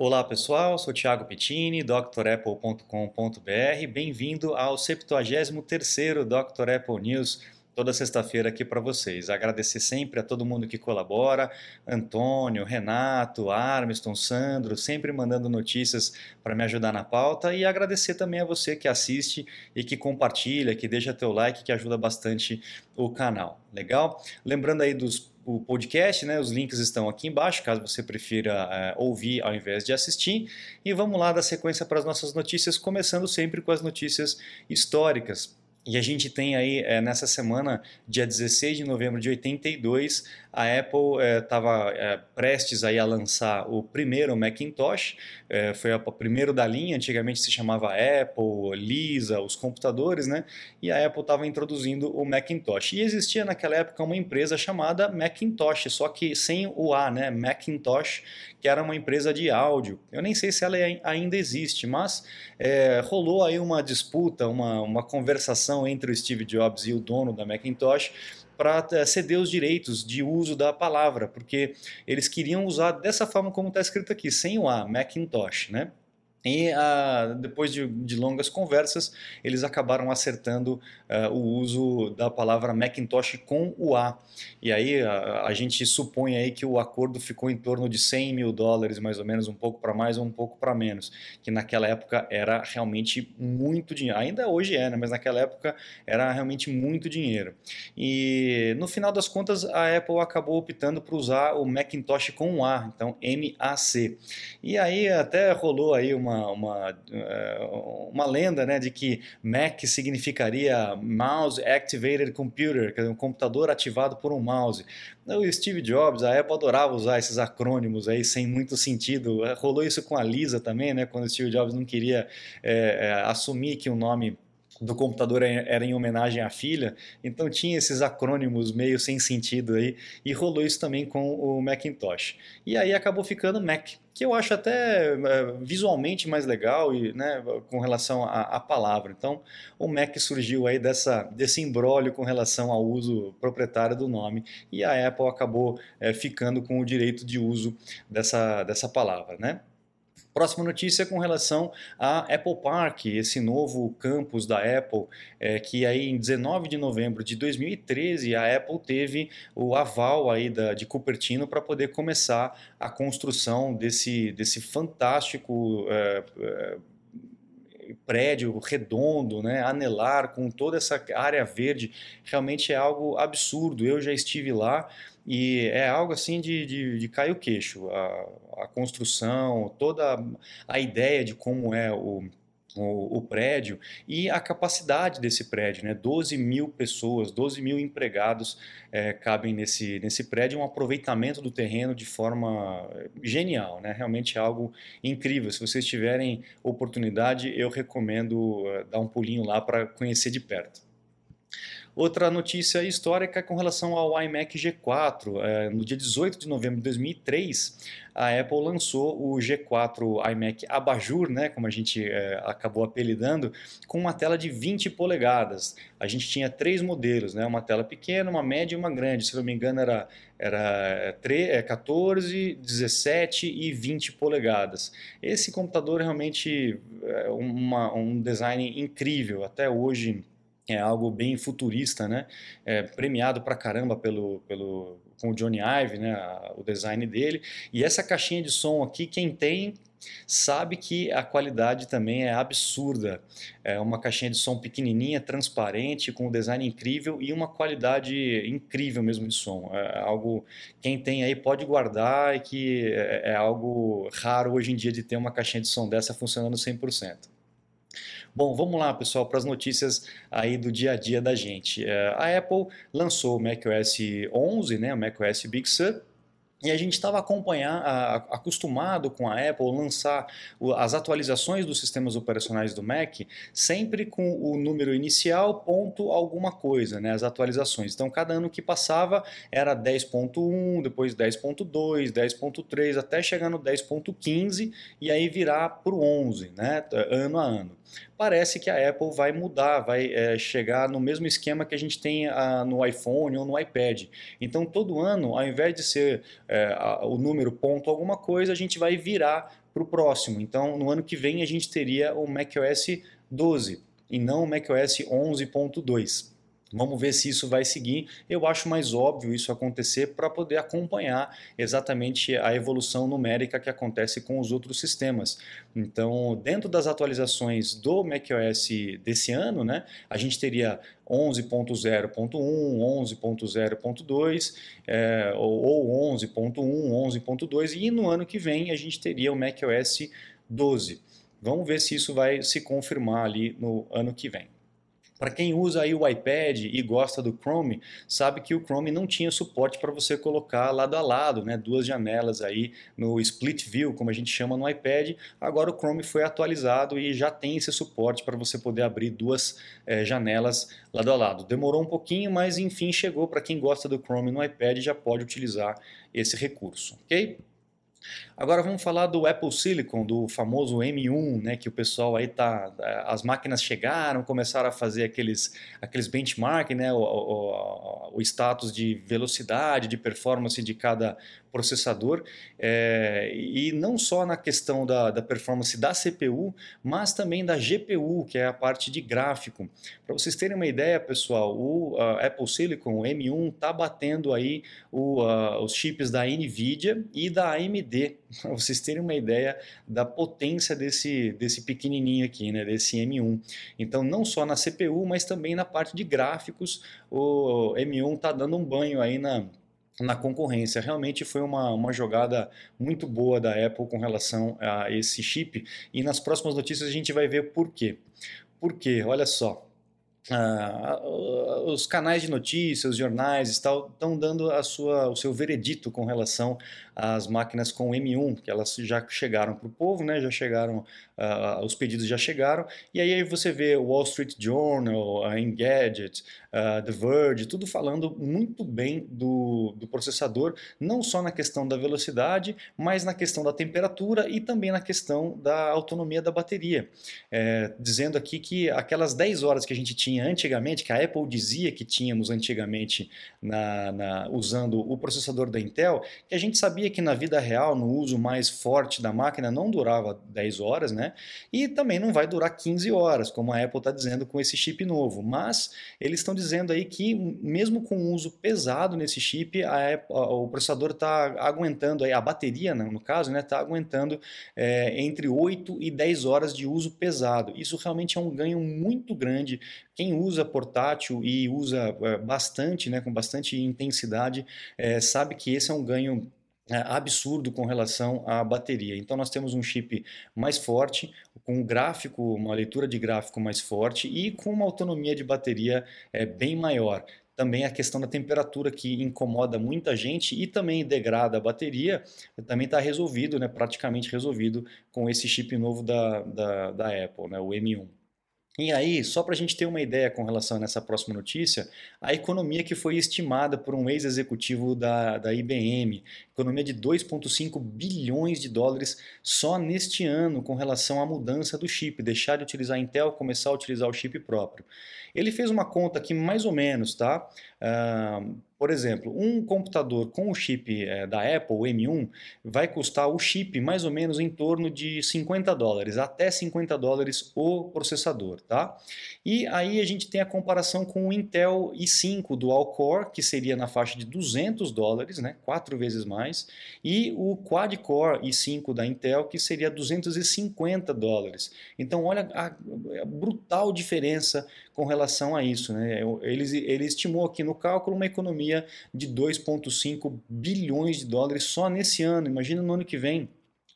Olá pessoal, sou Thiago Pettini, drapple.com.br. Bem-vindo ao 73º Dr. Apple News, toda sexta-feira aqui para vocês. Agradecer sempre a todo mundo que colabora, Antônio, Renato, Armiston, Sandro, sempre mandando notícias para me ajudar na pauta e agradecer também a você que assiste e que compartilha, que deixa teu like, que ajuda bastante o canal. Legal? Lembrando aí dos o podcast, né? Os links estão aqui embaixo, caso você prefira é, ouvir ao invés de assistir. E vamos lá dar sequência para as nossas notícias, começando sempre com as notícias históricas. E a gente tem aí é, nessa semana, dia 16 de novembro de 82, a Apple estava é, é, prestes aí a lançar o primeiro Macintosh, é, foi o primeiro da linha, antigamente se chamava Apple, Lisa, os computadores, né? E a Apple estava introduzindo o Macintosh. E existia naquela época uma empresa chamada Macintosh, só que sem o A, né? Macintosh, que era uma empresa de áudio. Eu nem sei se ela ainda existe, mas rolou aí uma disputa, uma, uma conversação entre o Steve Jobs e o dono da Macintosh para ceder os direitos de uso da palavra, porque eles queriam usar dessa forma como está escrito aqui, sem o A, Macintosh, né? E uh, depois de, de, longas conversas, eles acabaram acertando uh, o uso da palavra Macintosh com o A. E aí a, a, gente supõe aí que o acordo ficou em torno de 100 mil dólares, mais ou menos, um pouco para mais ou um pouco para menos, que naquela época era realmente muito dinheiro. Ainda hoje é, né? mas naquela época era realmente muito dinheiro. E no final das contas, a Apple acabou optando por usar o Macintosh com o A, então M-A-C. E aí até rolou aí uma uma, uma, eh, uma lenda né, de que Mac significaria Mouse Activated Computer, quer dizer, um computador ativado por um mouse. O Steve Jobs, a Apple adorava usar esses acrônimos aí sem muito sentido. Rolou isso com a Lisa também, né, quando o Steve Jobs não queria é, assumir que o nome do computador era em homenagem à filha, então tinha esses acrônimos meio sem sentido aí, e rolou isso também com o Macintosh. E aí acabou ficando Mac, que eu acho até é, visualmente mais legal e, né, com relação à, palavra. Então, o Mac surgiu aí dessa, desse embrólio com relação ao uso proprietário do nome, e a Apple acabou é, ficando com o direito de uso dessa, dessa palavra, né? Próxima notícia é com relação a Apple Park, esse novo campus da Apple, é, que aí em 19 de novembro de 2013 a Apple teve o aval aí da, de Cupertino para poder começar a construção desse, desse fantástico é, é, prédio redondo, né, anelar com toda essa área verde, realmente é algo absurdo. Eu já estive lá e é algo assim de, de, de cair o queixo. A, a construção, toda a ideia de como é o, o, o, prédio e a capacidade desse prédio, né? 12 mil pessoas, 12 mil empregados é, cabem nesse, nesse prédio, um aproveitamento do terreno de forma genial, né? Realmente é algo incrível. Se vocês tiverem oportunidade, eu recomendo uh, dar um pulinho lá para conhecer de perto. Outra notícia histórica com relação ao iMac G4. É, no dia 18 de novembro de 2003, a Apple lançou o G4 iMac Abajur, né, como a gente é, acabou apelidando, com uma tela de 20 polegadas. A gente tinha três modelos, né, uma tela pequena, uma média e uma grande. Se não me engano, era, era 3, 14, 17 e 20 polegadas. Esse computador realmente é uma, um design incrível. Até hoje é algo bem futurista, né? É, premiado pra caramba pelo, pelo, com o Johnny Ive, né? o design dele. E essa caixinha de som aqui, quem tem sabe que a qualidade também é absurda. É uma caixinha de som pequenininha, transparente, com um design incrível e uma qualidade incrível mesmo de som. É algo quem tem aí pode guardar e que é, é algo raro hoje em dia de ter uma caixinha de som dessa funcionando 100%. Bom, vamos lá, pessoal, para as notícias aí do dia a dia da gente. É, a Apple lançou o macOS 11, né, o macOS Big Sur, e a gente estava acostumado com a Apple lançar as atualizações dos sistemas operacionais do Mac sempre com o número inicial, ponto alguma coisa, né, as atualizações. Então, cada ano que passava era 10.1, depois 10.2, 10.3, até chegar no 10.15 e aí virar para o 11, né, ano a ano parece que a Apple vai mudar, vai é, chegar no mesmo esquema que a gente tem a, no iPhone ou no iPad. Então, todo ano, ao invés de ser é, o número ponto alguma coisa, a gente vai virar para o próximo. Então, no ano que vem, a gente teria o macOS 12 e não o macOS 11.2. Vamos ver se isso vai seguir. Eu acho mais óbvio isso acontecer para poder acompanhar exatamente a evolução numérica que acontece com os outros sistemas. Então, dentro das atualizações do macOS desse ano, né, a gente teria 11.0.1, 11.0.2 é, ou 11.1, 11.2 e no ano que vem a gente teria o macOS 12. Vamos ver se isso vai se confirmar ali no ano que vem. Para quem usa aí o iPad e gosta do Chrome, sabe que o Chrome não tinha suporte para você colocar lado a lado, né, duas janelas aí no split view, como a gente chama no iPad. Agora o Chrome foi atualizado e já tem esse suporte para você poder abrir duas é, janelas lado a lado. Demorou um pouquinho, mas enfim chegou para quem gosta do Chrome no iPad já pode utilizar esse recurso, ok? Agora vamos falar do Apple Silicon, do famoso M1, né, que o pessoal aí tá, é, as máquinas chegaram, começaram a fazer aqueles, aqueles benchmark, né, o, o, o status de velocidade, de performance de cada processador, é, e não só na questão da, da performance da CPU, mas também da GPU, que é a parte de gráfico. Para vocês terem uma ideia, pessoal, o uh, Apple Silicon o M1 está batendo aí o, uh, os chips da NVIDIA e da AMD, para vocês terem uma ideia da potência desse, desse pequenininho aqui, né, desse M1. Então, não só na CPU, mas também na parte de gráficos, o M1 está dando um banho aí na na concorrência. Realmente foi uma, uma jogada muito boa da Apple com relação a esse chip e nas próximas notícias a gente vai ver por quê. Por quê? Olha só. Ah, os canais de notícias, os jornais estão dando a sua, o seu veredito com relação às máquinas com M1, que elas já chegaram para o povo, né, já chegaram, uh, os pedidos já chegaram, e aí você vê o Wall Street Journal, a Engadget, uh, The Verge, tudo falando muito bem do, do processador, não só na questão da velocidade, mas na questão da temperatura e também na questão da autonomia da bateria. É, dizendo aqui que aquelas 10 horas que a gente tinha antigamente, que a Apple dizia que tínhamos antigamente na, na, usando o processador da Intel, que a gente sabia que na vida real, no uso mais forte da máquina, não durava 10 horas, né? E também não vai durar 15 horas, como a Apple está dizendo com esse chip novo. Mas eles estão dizendo aí que, mesmo com o uso pesado nesse chip, a Apple, o processador está aguentando, aí, a bateria, né, no caso, está né, tá aguentando é, entre 8 e 10 horas de uso pesado. Isso realmente é um ganho muito grande quem usa portátil e usa é, bastante, né, com bastante intensidade, é, sabe que esse é um ganho é, absurdo com relação à bateria. Então nós temos um chip mais forte, com um gráfico, uma leitura de gráfico mais forte e com uma autonomia de bateria é, bem maior. Também a questão da temperatura que incomoda muita gente e também degrada a bateria, também está resolvido, né, praticamente resolvido com esse chip novo da, da, da Apple, né, o M1. E aí, só para a gente ter uma ideia com relação a essa próxima notícia, a economia que foi estimada por um ex-executivo da, da IBM, economia de 2,5 bilhões de dólares só neste ano com relação à mudança do chip, deixar de utilizar Intel, começar a utilizar o chip próprio. Ele fez uma conta aqui mais ou menos, tá? Por exemplo, um computador com o chip é, da Apple, o M1, vai custar o chip mais ou menos em torno de 50 dólares, até 50 dólares o processador, tá? E aí a gente tem a comparação com o Intel i5 Dual Core, que seria na faixa de 200 dólares, né? Quatro vezes mais, e o Quad Core i5 da Intel, que seria 250 dólares. Então, olha a, a brutal diferença com relação a isso, né? Ele, ele estimou aqui no cálculo uma economia de 2,5 bilhões de dólares só nesse ano. Imagina no ano que vem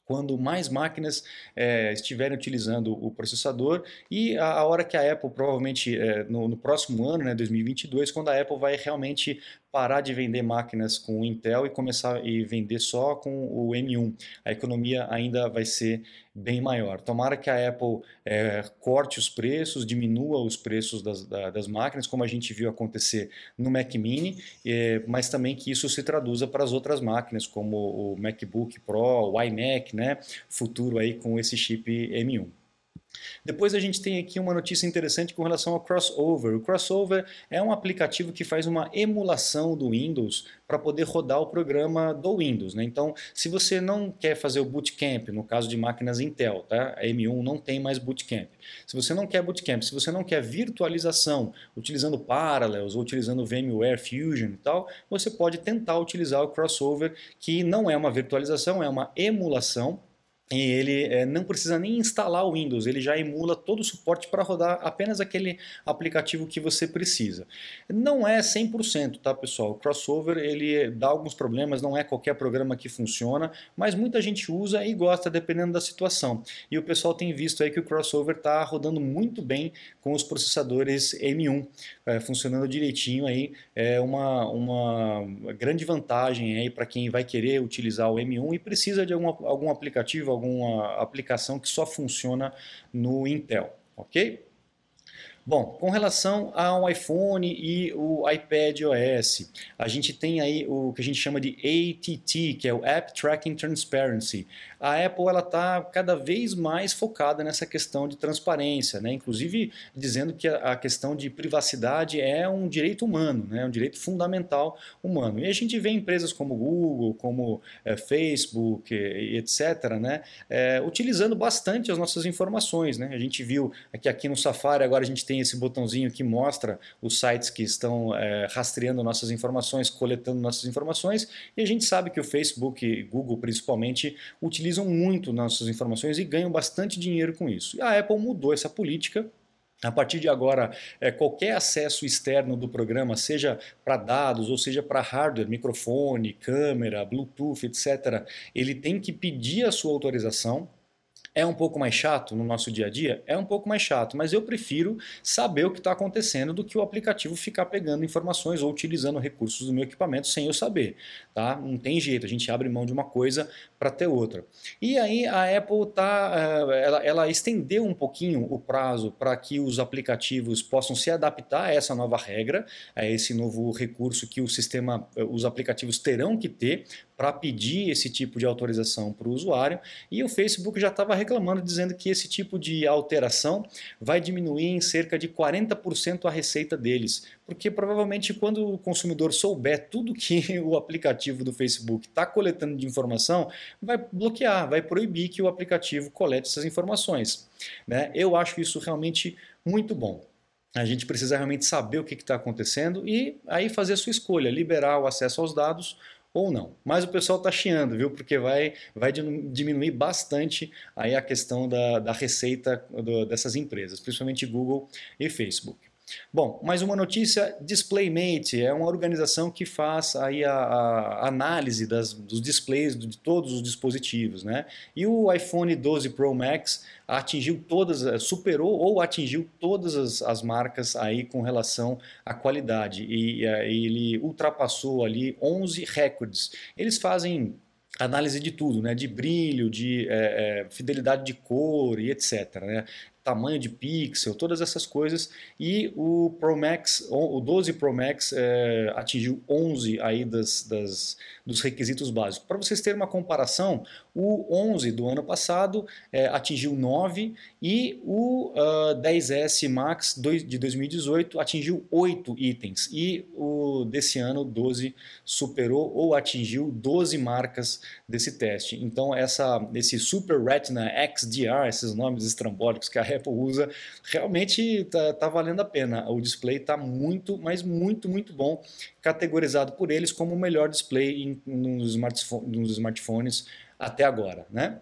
quando mais máquinas é, estiverem utilizando o processador e a, a hora que a Apple provavelmente é, no, no, próximo ano, né, 2022, quando a Apple vai realmente parar de vender máquinas com o Intel e começar a vender só com o M1. A economia ainda vai ser bem maior. Tomara que a Apple é, corte os preços, diminua os preços das, das, máquinas, como a gente viu acontecer no Mac Mini, é, mas também que isso se traduza para as outras máquinas, como o MacBook Pro, o iMac, né, futuro aí com esse chip M1. Depois a gente tem aqui uma notícia interessante com relação ao Crossover. O Crossover é um aplicativo que faz uma emulação do Windows para poder rodar o programa do Windows. Né? Então, se você não quer fazer o Bootcamp, no caso de máquinas Intel, tá? a M1 não tem mais Bootcamp. Se você não quer Bootcamp, se você não quer virtualização utilizando Parallels ou utilizando VMware Fusion e tal, você pode tentar utilizar o Crossover, que não é uma virtualização, é uma emulação e ele é, não precisa nem instalar o Windows, ele já emula todo o suporte para rodar apenas aquele aplicativo que você precisa. Não é 100%, tá pessoal? O Crossover ele dá alguns problemas, não é qualquer programa que funciona, mas muita gente usa e gosta dependendo da situação. E o pessoal tem visto aí que o Crossover está rodando muito bem com os processadores M1, é, funcionando direitinho aí, é uma, uma grande vantagem aí para quem vai querer utilizar o M1 e precisa de algum, algum aplicativo, alguma aplicação que só funciona no Intel, ok? Bom, com relação ao iPhone e o iPad OS, a gente tem aí o que a gente chama de ATT, que é o App Tracking Transparency. A Apple ela está cada vez mais focada nessa questão de transparência, né? inclusive dizendo que a questão de privacidade é um direito humano, né? um direito fundamental humano. E a gente vê empresas como Google, como é, Facebook, e etc., né? É, utilizando bastante as nossas informações. Né? A gente viu que aqui no Safari agora a gente tem tem esse botãozinho que mostra os sites que estão é, rastreando nossas informações, coletando nossas informações, e a gente sabe que o Facebook e Google principalmente utilizam muito nossas informações e ganham bastante dinheiro com isso. E a Apple mudou essa política a partir de agora, é, qualquer acesso externo do programa, seja para dados ou seja para hardware, microfone, câmera, Bluetooth, etc., ele tem que pedir a sua autorização é um pouco mais chato no nosso dia a dia? É um pouco mais chato, mas eu prefiro saber o que está acontecendo do que o aplicativo ficar pegando informações ou utilizando recursos do meu equipamento sem eu saber. Tá? Não tem jeito, a gente abre mão de uma coisa para ter outra. E aí a Apple tá, eh, ela, ela estendeu um pouquinho o prazo para que os aplicativos possam se adaptar a essa nova regra, a esse novo recurso que o sistema, eh, os aplicativos terão que ter para pedir esse tipo de autorização para o usuário. E o Facebook já estava reclamando, dizendo que esse tipo de alteração vai diminuir em cerca de 40% a receita deles. Porque provavelmente quando o consumidor souber tudo que o aplicativo do Facebook está coletando de informação, vai bloquear, vai proibir que o aplicativo colete essas informações. Né? Eu acho isso realmente muito bom. A gente precisa realmente saber o que está acontecendo e aí fazer a sua escolha, liberar o acesso aos dados ou não. Mas o pessoal está chiando, viu? Porque vai, vai diminuir bastante aí a questão da, da receita do, dessas empresas, principalmente Google e Facebook. Bom, mais uma notícia, DisplayMate é uma organização que faz aí a, a análise das, dos displays de todos os dispositivos, né? E o iPhone 12 Pro Max atingiu todas, eh, superou ou atingiu todas as, as marcas aí com relação à qualidade e, e eh, ele ultrapassou ali 11 recordes. Eles fazem análise de tudo, né? de brilho, de é, é, fidelidade de cor e etc. Né? Tamanho de pixel, todas essas coisas. E o Pro Max, o 12 Pro Max é, atingiu 11 aí das, das, dos requisitos básicos. Para vocês terem uma comparação, o 11 do ano passado é, atingiu 9 e o uh, ah, 10S Max de 2018 atingiu 8 itens. E o desse ano, 12, superou ou atingiu 12 marcas desse teste. Então, essa, esse Super Retina XDR, esses nomes estrambólicos que a Apple usa, realmente está tá valendo a pena. O display está muito, mas muito, muito bom, categorizado por eles como o melhor display em, nos, smartphone, nos smartphones até agora. Né?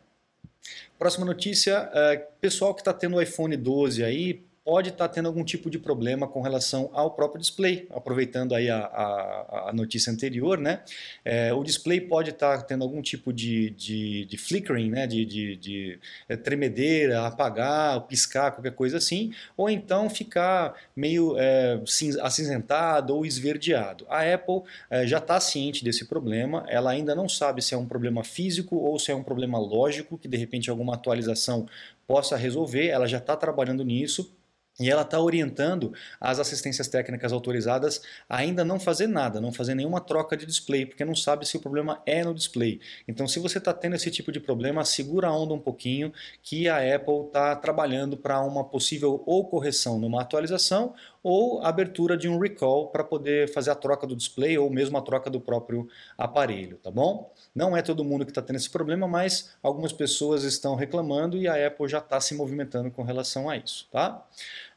Próxima notícia, é, pessoal que está tendo o iPhone 12 aí, pode estar tá tendo algum tipo de problema com relação ao próprio display, aproveitando aí a, a, a notícia anterior, né? É, o display pode estar tá tendo algum tipo de, de, de flickering, né? de, de, de é, tremedeira, apagar, piscar, qualquer coisa assim, ou então ficar meio é, acinzentado ou esverdeado. A Apple é, já está ciente desse problema, ela ainda não sabe se é um problema físico ou se é um problema lógico, que de repente alguma atualização possa resolver, ela já está trabalhando nisso, E ela está orientando as assistências técnicas autorizadas a ainda não fazer nada, não fazer nenhuma troca de display, porque não sabe se o problema é no display. Então, se você está tendo esse tipo de problema, segura a onda um pouquinho, que a Apple está trabalhando para uma possível ou correção numa atualização ou abertura de um recall para poder fazer a troca do display ou mesmo a troca do próprio aparelho, tá bom? Não é todo mundo que está tendo esse problema, mas algumas pessoas estão reclamando e a Apple já está se movimentando com relação a isso, tá?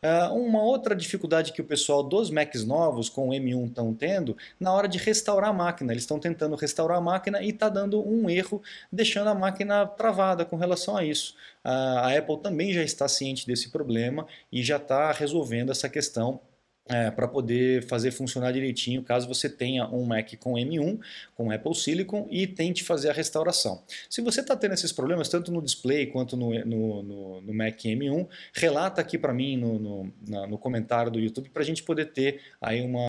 Uh, uma outra dificuldade que o pessoal dos Macs novos com o M1 estão tendo, na hora de restaurar a máquina, eles estão tentando restaurar a máquina e está dando um erro, deixando a máquina travada com relação a isso. Uh, a Apple também já está ciente desse problema e já está resolvendo essa questão é, para poder fazer funcionar direitinho caso você tenha um Mac com M1, com Apple Silicon e tente fazer a restauração. Se você está tendo esses problemas tanto no display quanto no, no, no, no Mac M1, relata aqui para mim na, no, comentário do YouTube para a gente poder ter aí uma,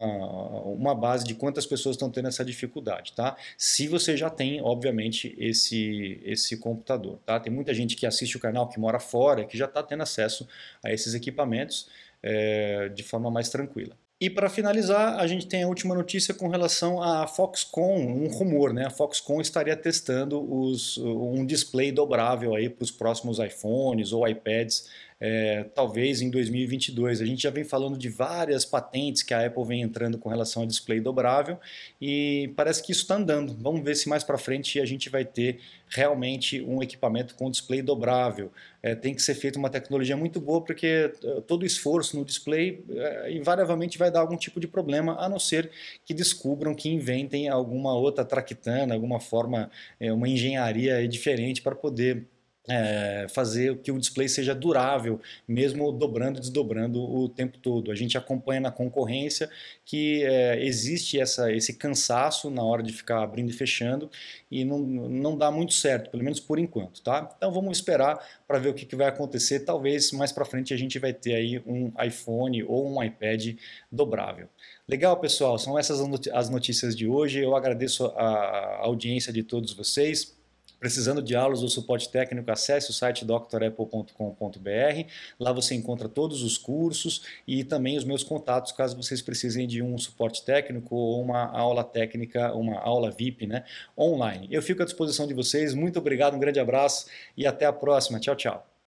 uma base de quantas pessoas estão tendo essa dificuldade, tá? Se você já tem, obviamente, esse, esse computador, tá? Tem muita gente que assiste o canal que mora fora, que já está tendo acesso a esses equipamentos é, de forma mais tranquila. E para finalizar, a gente tem a última notícia com relação à Foxconn, um rumor, né? A Foxconn estaria testando os, um display dobrável aí para os próximos iPhones ou iPads é, talvez em 2022. A gente já vem falando de várias patentes que a Apple vem entrando com relação a display dobrável e parece que isso está andando. Vamos ver se mais para frente a gente vai ter realmente um equipamento com display dobrável. É, tem que ser feita uma tecnologia muito boa porque é, todo esforço no display é, invariavelmente vai dar algum tipo de problema, a não ser que descubram, que inventem alguma outra traquitana, alguma forma, é, uma engenharia diferente para poder é, fazer que o display seja durável, mesmo dobrando e desdobrando o tempo todo. A gente acompanha na concorrência que é, existe essa, esse cansaço na hora de ficar abrindo e fechando e não, não dá muito certo, pelo menos por enquanto. Tá? Então vamos esperar para ver o que, que vai acontecer. Talvez mais para frente a gente vai ter aí um iPhone ou um iPad dobrável. Legal, pessoal, são essas as notícias de hoje. Eu agradeço a audiência de todos vocês. Precisando de aulas ou suporte técnico, acesse o site drapple.com.br. Lá você encontra todos os cursos e também os meus contatos, caso vocês precisem de um suporte técnico ou uma aula técnica, uma aula VIP né, online. Eu fico à disposição de vocês. Muito obrigado, um grande abraço e até a próxima. Tchau, tchau.